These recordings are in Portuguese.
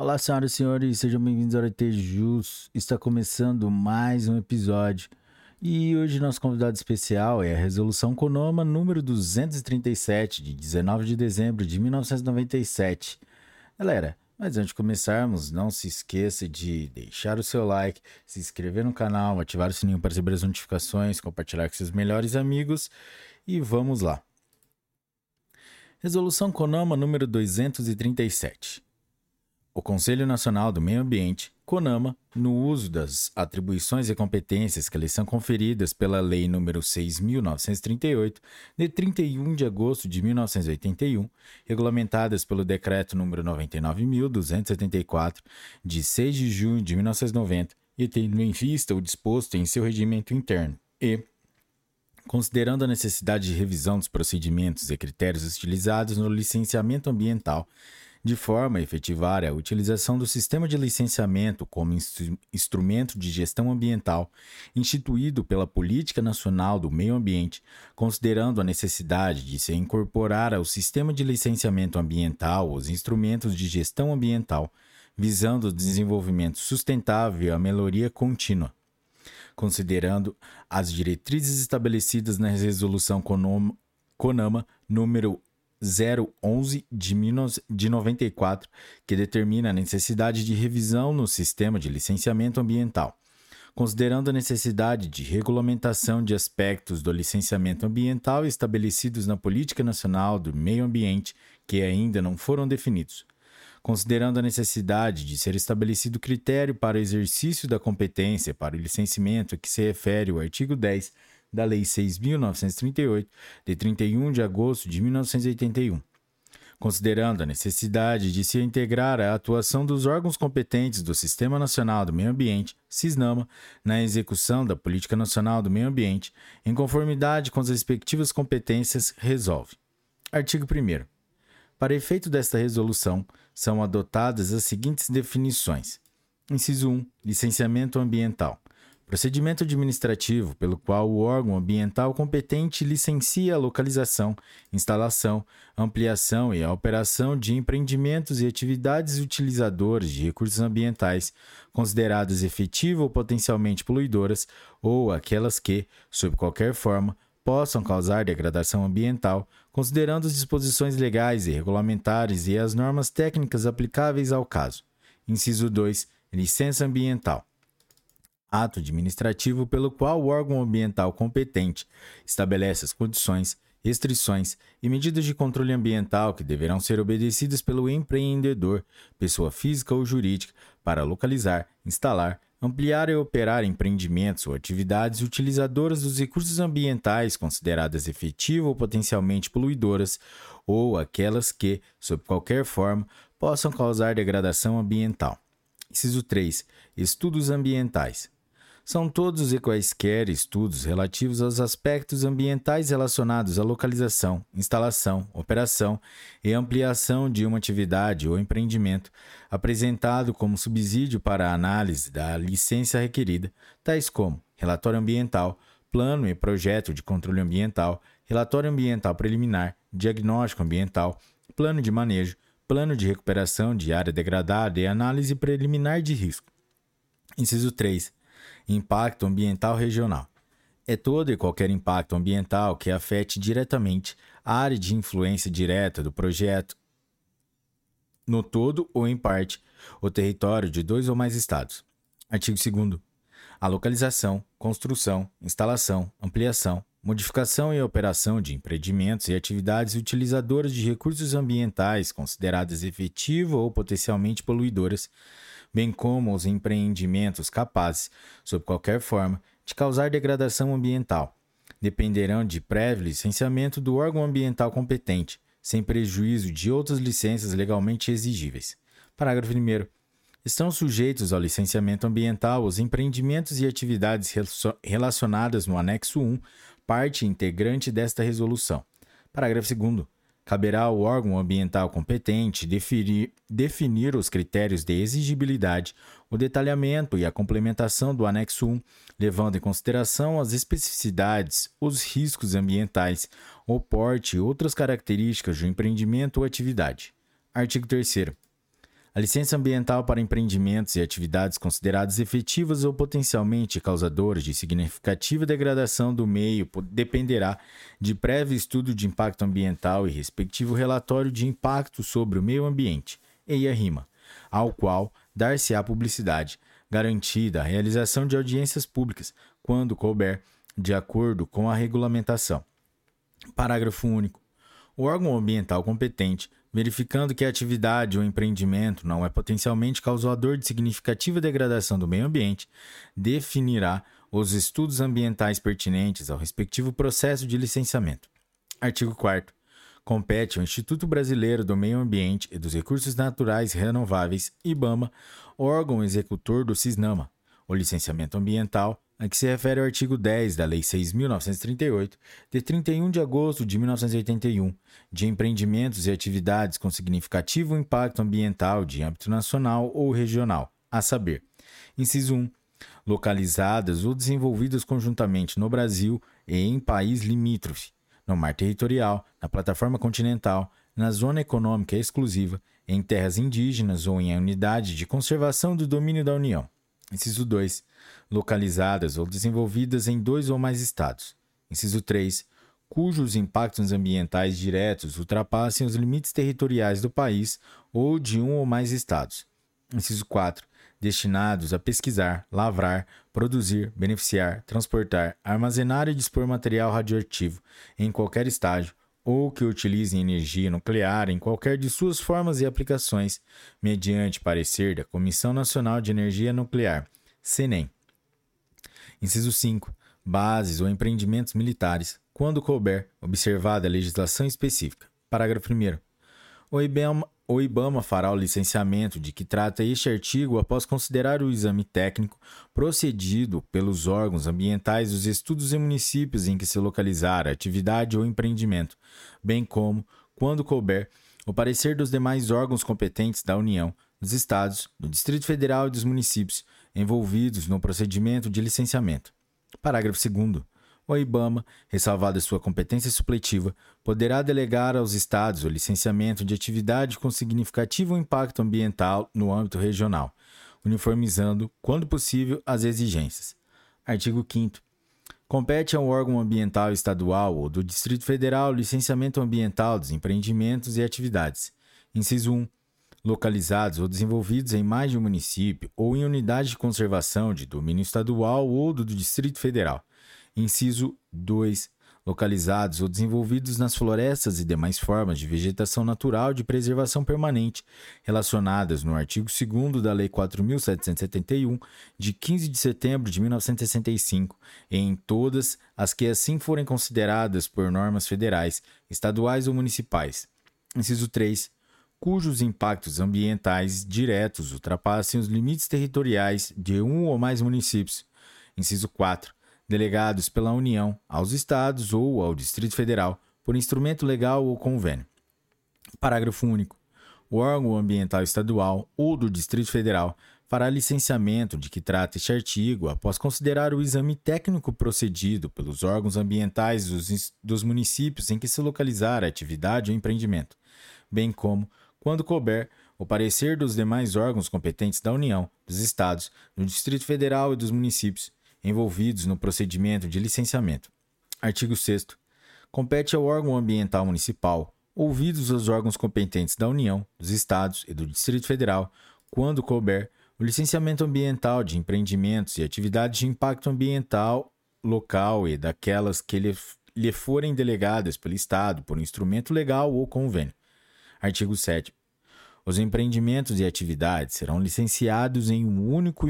Olá, senhoras e senhores, sejam bem-vindos ao Jus. Está começando mais um episódio. E hoje nosso convidado especial é a Resolução Conoma número 237, de 19 de dezembro de 1997. Galera, mas antes de começarmos, não se esqueça de deixar o seu like, se inscrever no canal, ativar o sininho para receber as notificações, compartilhar com seus melhores amigos e vamos lá. Resolução Conoma número 237. O Conselho Nacional do Meio Ambiente, CONAMA, no uso das atribuições e competências que lhe são conferidas pela Lei nº 6.938, de 31 de agosto de 1981, regulamentadas pelo Decreto nº 99.274, de 6 de junho de 1990, e tendo em vista o disposto em seu regimento interno, e, considerando a necessidade de revisão dos procedimentos e critérios utilizados no licenciamento ambiental, de forma a efetivar a utilização do sistema de licenciamento como instru instrumento de gestão ambiental instituído pela Política Nacional do Meio Ambiente, considerando a necessidade de se incorporar ao sistema de licenciamento ambiental os instrumentos de gestão ambiental, visando o desenvolvimento sustentável e a melhoria contínua. Considerando as diretrizes estabelecidas na Resolução CONAMA número 011 de, de 94, que determina a necessidade de revisão no sistema de licenciamento ambiental, considerando a necessidade de regulamentação de aspectos do licenciamento ambiental estabelecidos na Política Nacional do Meio Ambiente que ainda não foram definidos, considerando a necessidade de ser estabelecido critério para o exercício da competência para o licenciamento que se refere o artigo 10 da Lei 6.938, de 31 de agosto de 1981. Considerando a necessidade de se integrar a atuação dos órgãos competentes do Sistema Nacional do Meio Ambiente, SISNAMA, na execução da Política Nacional do Meio Ambiente, em conformidade com as respectivas competências, resolve. Artigo 1. Para efeito desta resolução, são adotadas as seguintes definições: Inciso 1. Licenciamento ambiental. Procedimento administrativo pelo qual o órgão ambiental competente licencia a localização, instalação, ampliação e a operação de empreendimentos e atividades utilizadoras de recursos ambientais consideradas efetiva ou potencialmente poluidoras ou aquelas que, sob qualquer forma, possam causar degradação ambiental, considerando as disposições legais e regulamentares e as normas técnicas aplicáveis ao caso. Inciso 2. Licença ambiental ato administrativo pelo qual o órgão ambiental competente estabelece as condições, restrições e medidas de controle ambiental que deverão ser obedecidas pelo empreendedor, pessoa física ou jurídica, para localizar, instalar, ampliar e operar empreendimentos ou atividades utilizadoras dos recursos ambientais consideradas efetivas ou potencialmente poluidoras, ou aquelas que, sob qualquer forma, possam causar degradação ambiental. Inciso 3. Estudos ambientais. São todos e quaisquer estudos relativos aos aspectos ambientais relacionados à localização, instalação, operação e ampliação de uma atividade ou empreendimento, apresentado como subsídio para a análise da licença requerida, tais como relatório ambiental, plano e projeto de controle ambiental, relatório ambiental preliminar, diagnóstico ambiental, plano de manejo, plano de recuperação de área degradada e análise preliminar de risco. Inciso 3 Impacto ambiental regional. É todo e qualquer impacto ambiental que afete diretamente a área de influência direta do projeto, no todo ou em parte, o território de dois ou mais estados. Artigo 2. A localização, construção, instalação, ampliação, modificação e operação de empreendimentos e atividades utilizadoras de recursos ambientais consideradas efetivas ou potencialmente poluidoras bem como os empreendimentos capazes, sob qualquer forma, de causar degradação ambiental, dependerão de prévio licenciamento do órgão ambiental competente, sem prejuízo de outras licenças legalmente exigíveis. Parágrafo 1. Estão sujeitos ao licenciamento ambiental os empreendimentos e atividades relacionadas no anexo 1, parte integrante desta resolução. Parágrafo 2 caberá ao órgão ambiental competente definir, os critérios de exigibilidade, o detalhamento e a complementação do anexo 1, levando em consideração as especificidades, os riscos ambientais, o porte e outras características do empreendimento ou atividade. Artigo 3 A licença ambiental para empreendimentos e atividades consideradas efetivas ou potencialmente causadoras de significativa degradação do meio dependerá de prévio estudo de impacto ambiental e respectivo relatório de impacto sobre o meio ambiente, EIA-RIMA, ao qual dar-se-á publicidade, garantida a realização de audiências públicas, quando couber, de acordo com a regulamentação. Parágrafo único. O órgão ambiental competente verificando que a atividade ou empreendimento não é potencialmente causador de significativa degradação do meio ambiente, definirá os estudos ambientais pertinentes ao respectivo processo de licenciamento. Artigo 4 compete ao Instituto Brasileiro do Meio Ambiente e dos Recursos Naturais Renováveis, IBAMA, órgão executor do CISNAMA, o licenciamento ambiental, a que se refere o artigo 10 da Lei 6.938, de 31 de agosto de 1981, de empreendimentos e atividades com significativo impacto ambiental de âmbito nacional ou regional, a saber, inciso 1, localizadas ou desenvolvidas conjuntamente no Brasil e em país limítrofe, no mar territorial, na plataforma continental, na zona econômica exclusiva, em terras indígenas ou em unidade de conservação do domínio da União. Inciso 2 localizadas ou desenvolvidas em dois ou mais estados. Inciso 3. Cujos impactos ambientais diretos ultrapassem os limites territoriais do país ou de um ou mais estados. Inciso 4. Destinados a pesquisar, lavrar, produzir, beneficiar, transportar, armazenar e dispor material radioativo em qualquer estágio ou que utilizem energia nuclear em qualquer de suas formas e aplicações, mediante parecer da Comissão Nacional de Energia Nuclear, CENEM Inciso 5. Bases ou empreendimentos militares, quando couber, observada a legislação específica. Parágrafo 1. O IBAMA, o IBAMA fará o licenciamento de que trata este artigo após considerar o exame técnico procedido pelos órgãos ambientais dos estudos e municípios em que se localizar a atividade ou empreendimento, bem como, quando couber, o parecer dos demais órgãos competentes da União, dos Estados, do Distrito Federal e dos municípios, envolvidos no procedimento de licenciamento. Parágrafo 2. O IBAMA, ressalvada sua competência supletiva, poderá delegar aos Estados o licenciamento de atividade com significativo impacto ambiental no âmbito regional, uniformizando, quando possível, as exigências. Artigo 5. Compete ao órgão ambiental estadual ou do Distrito Federal o licenciamento ambiental dos empreendimentos e atividades. Inciso 1 localizados ou desenvolvidos em mais de um município ou em unidade de conservação de domínio estadual ou do Distrito Federal. Inciso 2. Localizados ou desenvolvidos nas florestas e demais formas de vegetação natural de preservação permanente, relacionadas no artigo 2 da Lei 4.771, de 15 de setembro de 1965, e em todas as que assim forem consideradas por normas federais, estaduais ou municipais. Inciso 3 cujos impactos ambientais diretos ultrapassem os limites territoriais de um ou mais municípios. Inciso 4. Delegados pela União aos Estados ou ao Distrito Federal por instrumento legal ou convênio. Parágrafo único. O órgão ambiental estadual ou do Distrito Federal fará licenciamento de que trata este artigo após considerar o exame técnico procedido pelos órgãos ambientais dos, dos municípios em que se localizar a atividade ou empreendimento, bem como quando couber, o parecer dos demais órgãos competentes da União, dos Estados, do Distrito Federal e dos municípios envolvidos no procedimento de licenciamento. Artigo 6. Compete ao órgão ambiental municipal, ouvidos os órgãos competentes da União, dos Estados e do Distrito Federal, quando couber, o licenciamento ambiental de empreendimentos e atividades de impacto ambiental local e daquelas que lhe, lhe forem delegadas pelo Estado por instrumento legal ou convênio. Artigo 7. Os empreendimentos e atividades serão licenciados em um único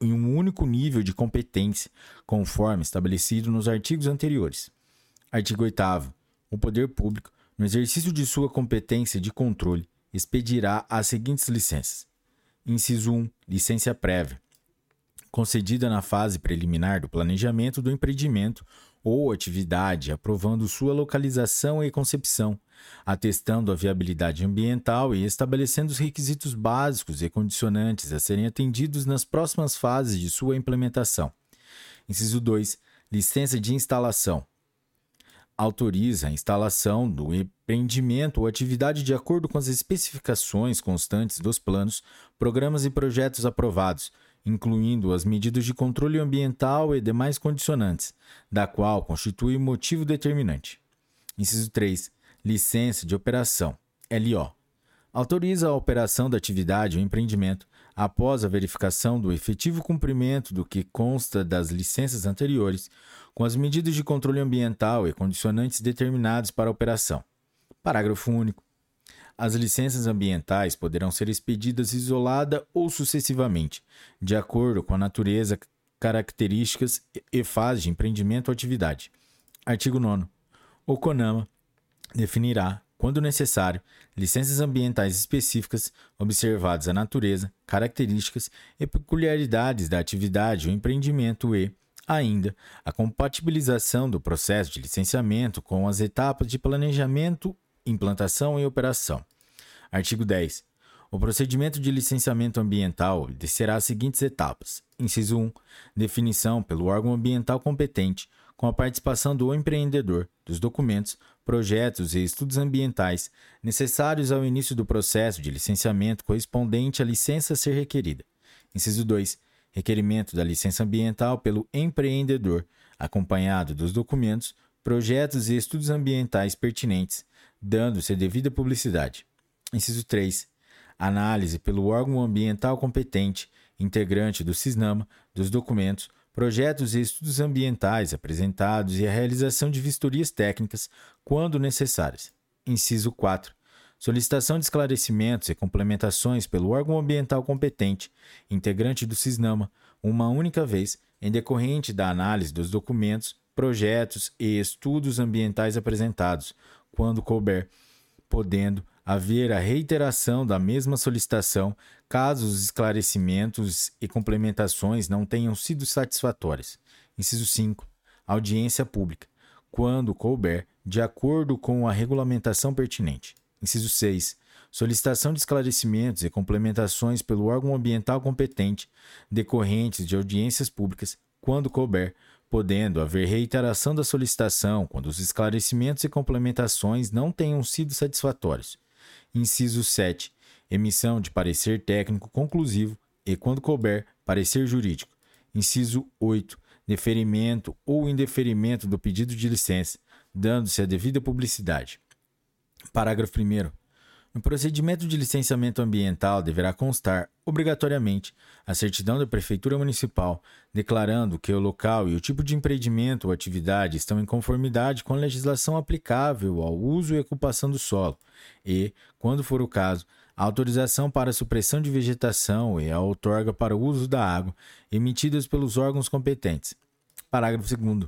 em um único nível de competência, conforme estabelecido nos artigos anteriores. Artigo 8 O poder público, no exercício de sua competência de controle, expedirá as seguintes licenças: Inciso 1. Licença prévia. Concedida na fase preliminar do planejamento do empreendimento ou atividade, aprovando sua localização e concepção, atestando a viabilidade ambiental e estabelecendo os requisitos básicos e condicionantes a serem atendidos nas próximas fases de sua implementação. Inciso 2. Licença de instalação. autoriza a instalação do empreendimento ou atividade de acordo com as especificações constantes dos planos, programas e projetos aprovados, incluindo as medidas de controle ambiental e demais condicionantes, da qual constitui motivo determinante. Inciso 3. Licença de operação. LO. Autoriza a operação da atividade ou empreendimento após a verificação do efetivo cumprimento do que consta das licenças anteriores, com as medidas de controle ambiental e condicionantes determinados para a operação. Parágrafo único. As licenças ambientais poderão ser expedidas isolada ou sucessivamente, de acordo com a natureza, características e fase de empreendimento ou atividade. Artigo 9. O CONAMA definirá, quando necessário, licenças ambientais específicas, observadas a natureza, características e peculiaridades da atividade ou empreendimento e, Ainda, a compatibilização do processo de licenciamento com as etapas de planejamento, implantação e operação. Artigo 10. O procedimento de licenciamento ambiental obedecerá as seguintes etapas: inciso 1, definição pelo órgão ambiental competente, com a participação do empreendedor, dos documentos, projetos e estudos ambientais necessários ao início do processo de licenciamento correspondente à licença a ser requerida. Inciso 2, requerimento da licença ambiental pelo empreendedor, acompanhado dos documentos, projetos e estudos ambientais pertinentes, dando-se devida publicidade. Inciso 3. Análise pelo órgão ambiental competente, integrante do CISNAMA, dos documentos, projetos e estudos ambientais apresentados e a realização de vistorias técnicas, quando necessárias. Inciso 4 solicitação de esclarecimentos e complementações pelo órgão ambiental competente, integrante do CISNAMA, uma única vez, em decorrente da análise dos documentos, projetos e estudos ambientais apresentados, quando couber, podendo haver a reiteração da mesma solicitação caso os esclarecimentos e complementações não tenham sido satisfatórios. Inciso 5. Audiência pública, quando couber, de acordo com a regulamentação pertinente. Inciso 6. Solicitação de esclarecimentos e complementações pelo órgão ambiental competente, decorrentes de audiências públicas, quando couber, podendo haver reiteração da solicitação quando os esclarecimentos e complementações não tenham sido satisfatórios. Inciso 7. Emissão de parecer técnico conclusivo e, quando couber, parecer jurídico. Inciso 8. Deferimento ou indeferimento do pedido de licença, dando-se a devida publicidade. Parágrafo 1. No procedimento de licenciamento ambiental deverá constar, obrigatoriamente, a certidão da Prefeitura Municipal, declarando que o local e o tipo de empreendimento ou atividade estão em conformidade com a legislação aplicável ao uso e ocupação do solo, e, quando for o caso, a autorização para a supressão de vegetação e a outorga para o uso da água, emitidas pelos órgãos competentes. Parágrafo 2.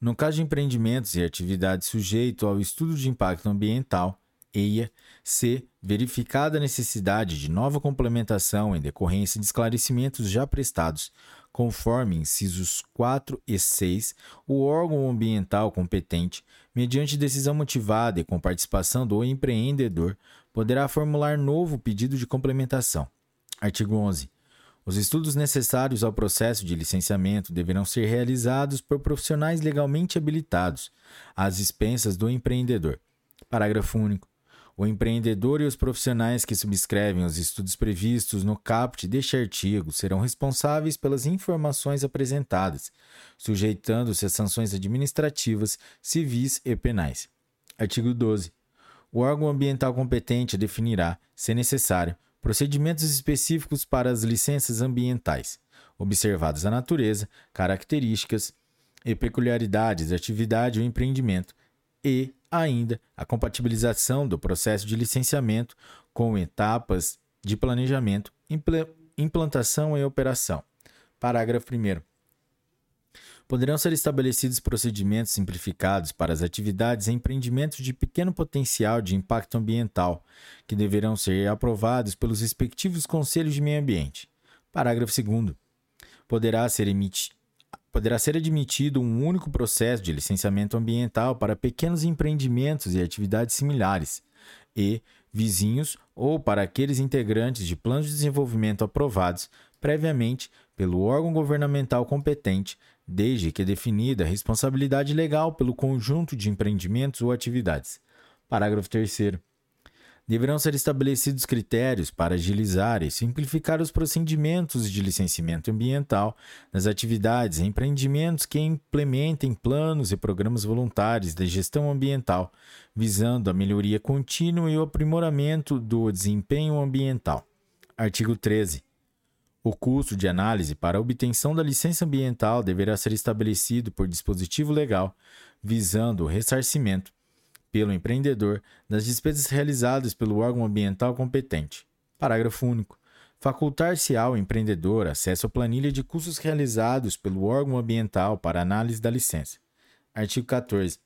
No caso de empreendimentos e atividades sujeitos ao estudo de impacto ambiental, EIA, se verificada a necessidade de nova complementação em decorrência de esclarecimentos já prestados, conforme incisos 4 e 6, o órgão ambiental competente, mediante decisão motivada e com participação do empreendedor, poderá formular novo pedido de complementação. Artigo 11. Os estudos necessários ao processo de licenciamento deverão ser realizados por profissionais legalmente habilitados, às expensas do empreendedor. Parágrafo único. O empreendedor e os profissionais que subscrevem os estudos previstos no caput deste artigo serão responsáveis pelas informações apresentadas, sujeitando-se a sanções administrativas, civis e penais. Artigo 12. O órgão ambiental competente definirá, se necessário, procedimentos específicos para as licenças ambientais, observadas a natureza, características e peculiaridades da atividade ou empreendimento, e, ainda, a compatibilização do processo de licenciamento com etapas de planejamento, implantação e operação. Parágrafo 1 poderão ser estabelecidos procedimentos simplificados para as atividades e empreendimentos de pequeno potencial de impacto ambiental, que deverão ser aprovados pelos respectivos conselhos de meio ambiente. Parágrafo 2. Poderá ser Poderá ser admitido um único processo de licenciamento ambiental para pequenos empreendimentos e atividades similares, e vizinhos ou para aqueles integrantes de planos de desenvolvimento aprovados previamente pelo órgão governamental competente desde que definida a responsabilidade legal pelo conjunto de empreendimentos ou atividades. Parágrafo 3 deverão ser estabelecidos critérios para agilizar e simplificar os procedimentos de licenciamento ambiental nas atividades e empreendimentos que implementem planos e programas voluntários de gestão ambiental, visando a melhoria contínua e o aprimoramento do desempenho ambiental. Artigo 13. O custo de análise para obtenção da licença ambiental deverá ser estabelecido por dispositivo legal, visando o ressarcimento pelo empreendedor das despesas realizadas pelo órgão ambiental competente. Parágrafo único. Facultar-se ao empreendedor acesso à planilha de custos realizados pelo órgão ambiental para análise da licença. Artigo 14.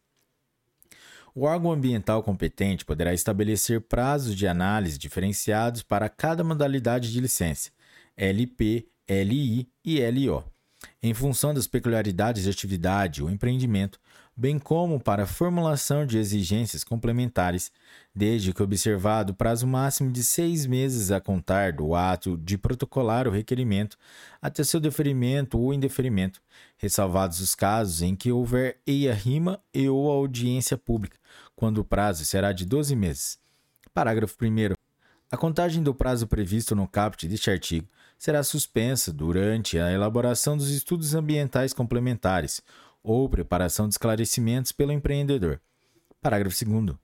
O órgão ambiental competente poderá estabelecer prazos de análise diferenciados para cada modalidade de licença, LP, LI e LO, em função das peculiaridades de atividade ou empreendimento, bem como para formulação de exigências complementares, desde que observado o prazo máximo de seis meses a contar do ato de protocolar o requerimento até seu deferimento ou indeferimento, ressalvados os casos em que houver EIA-RIMA e ou audiência pública, quando o prazo será de 12 meses. Parágrafo 1 A contagem do prazo previsto no caput deste artigo será suspensa durante a elaboração dos estudos ambientais complementares ou preparação de esclarecimentos pelo empreendedor. Parágrafo 2.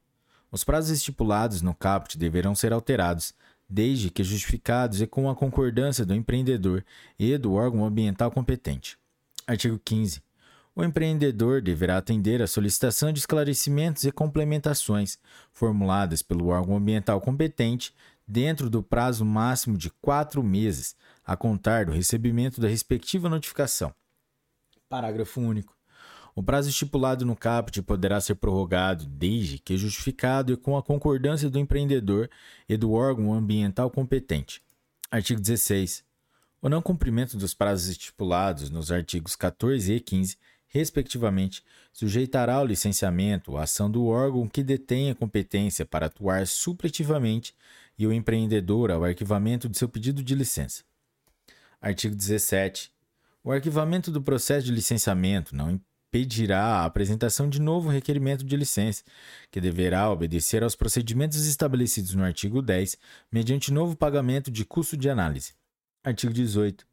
Os prazos estipulados no caput deverão ser alterados, desde que justificados e com a concordância do empreendedor e do órgão ambiental competente. Artigo 15. O empreendedor deverá atender à solicitação de esclarecimentos e complementações formuladas pelo órgão ambiental competente dentro do prazo máximo de quatro meses, a contar do recebimento da respectiva notificação. Parágrafo único. O prazo estipulado no caput poderá ser prorrogado desde que justificado e com a concordância do empreendedor e do órgão ambiental competente. Artigo 16. O não cumprimento dos prazos estipulados nos artigos 14 e 15, respectivamente, sujeitará ao licenciamento a ação do órgão que detém a competência para atuar supletivamente e o empreendedor ao arquivamento de seu pedido de licença. Artigo 17. O arquivamento do processo de licenciamento não pedirá a apresentação de novo requerimento de licença, que deverá obedecer aos procedimentos estabelecidos no artigo 10, mediante novo pagamento de custo de análise. Artigo 18.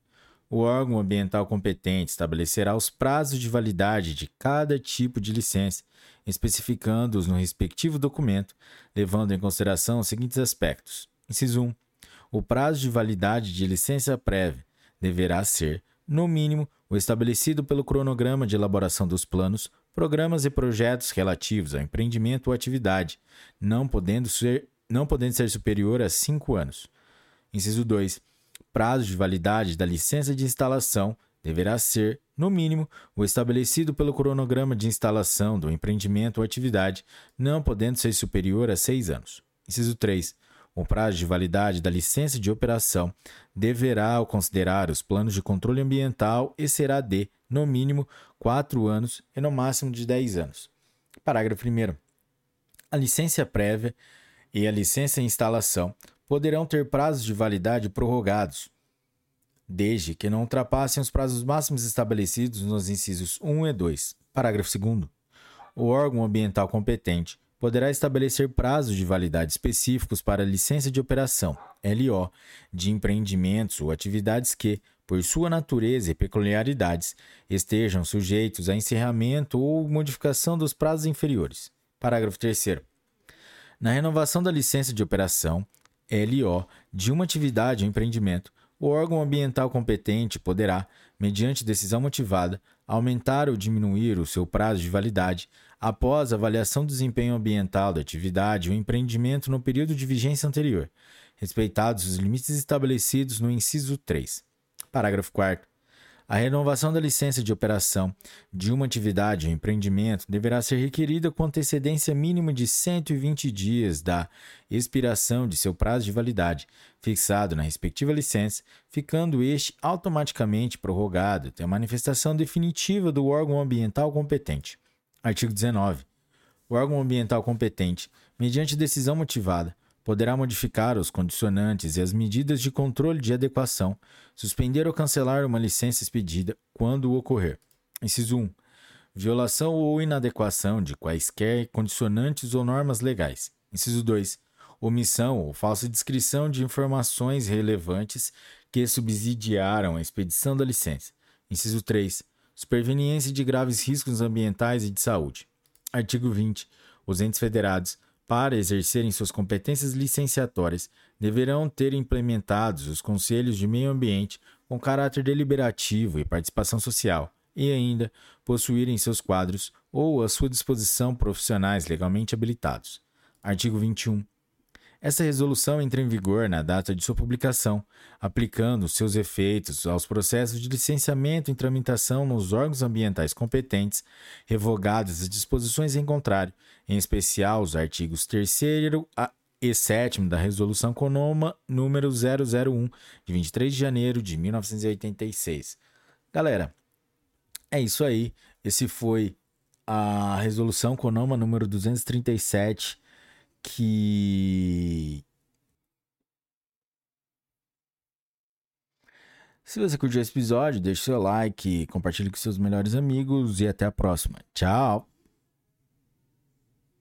O órgão ambiental competente estabelecerá os prazos de validade de cada tipo de licença, especificando-os no respectivo documento, levando em consideração os seguintes aspectos. Inciso 1. O prazo de validade de licença prévia deverá ser, no mínimo, o estabelecido pelo cronograma de elaboração dos planos, programas e projetos relativos ao empreendimento ou atividade, não podendo ser, não podendo ser superior a cinco anos. Inciso 2. Prazo de validade da licença de instalação deverá ser, no mínimo, o estabelecido pelo cronograma de instalação do empreendimento ou atividade, não podendo ser superior a seis anos. Inciso 3. O prazo de validade da licença de operação deverá considerar os planos de controle ambiental e será de, no mínimo, 4 anos e no máximo de 10 anos. Parágrafo 1. A licença prévia e a licença em instalação poderão ter prazos de validade prorrogados, desde que não ultrapassem os prazos máximos estabelecidos nos incisos 1 e 2. Parágrafo 2. O órgão ambiental competente poderá estabelecer prazos de validade específicos para licença de operação, LO, de empreendimentos ou atividades que, por sua natureza e peculiaridades, estejam sujeitos a encerramento ou modificação dos prazos inferiores. Parágrafo 3. Na renovação da licença de operação, LO, de uma atividade ou empreendimento, o órgão ambiental competente poderá, mediante decisão motivada, aumentar ou diminuir o seu prazo de validade após avaliação do desempenho ambiental da atividade ou empreendimento no período de vigência anterior, respeitados os limites estabelecidos no inciso 3. Parágrafo 4. A renovação da licença de operação de uma atividade ou empreendimento deverá ser requerida com antecedência mínima de 120 dias da expiração de seu prazo de validade, fixado na respectiva licença, ficando este automaticamente prorrogado até a manifestação definitiva do órgão ambiental competente. Artigo 19. O órgão ambiental competente, mediante decisão motivada, poderá modificar os condicionantes e as medidas de controle de adequação, suspender ou cancelar uma licença expedida quando ocorrer. Inciso 1. Violação ou inadequação de quaisquer condicionantes ou normas legais. Inciso 2. Omissão ou falsa descrição de informações relevantes que subsidiaram a expedição da licença. Inciso 3. Superveniência de graves riscos ambientais e de saúde. Artigo 20. Os entes federados, para exercerem suas competências licenciatórias, deverão ter implementados os conselhos de meio ambiente com caráter deliberativo e participação social, e ainda possuírem seus quadros ou à sua disposição profissionais legalmente habilitados. Artigo 21. Essa resolução entra em vigor na data de sua publicação, aplicando seus efeitos aos processos de licenciamento e tramitação nos órgãos ambientais competentes, revogadas as disposições em contrário, em especial os artigos 3 e 7 da Resolução CONOMA número 001, de 23 de janeiro de 1986. Galera, é isso aí. Esse foi a Resolução CONOMA número 237 que Se você curtiu esse episódio, deixe seu like, compartilhe com seus melhores amigos e até a próxima. Tchau!